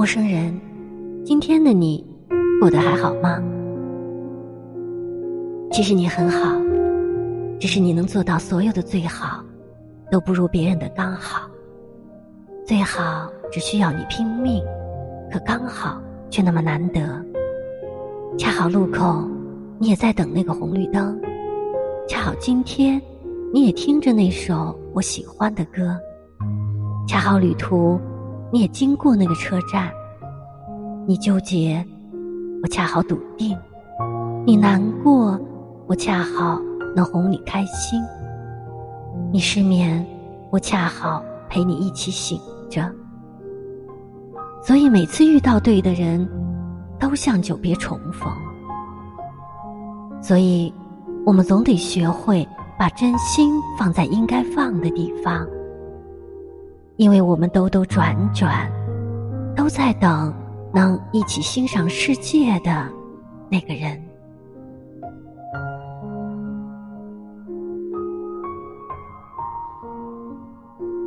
陌生人，今天的你过得还好吗？其实你很好，只是你能做到所有的最好，都不如别人的刚好。最好只需要你拼命，可刚好却那么难得。恰好路口，你也在等那个红绿灯；恰好今天，你也听着那首我喜欢的歌；恰好旅途。你也经过那个车站，你纠结，我恰好笃定；你难过，我恰好能哄你开心；你失眠，我恰好陪你一起醒着。所以每次遇到对的人，都像久别重逢。所以，我们总得学会把真心放在应该放的地方。因为我们兜兜转转，都在等能一起欣赏世界的那个人。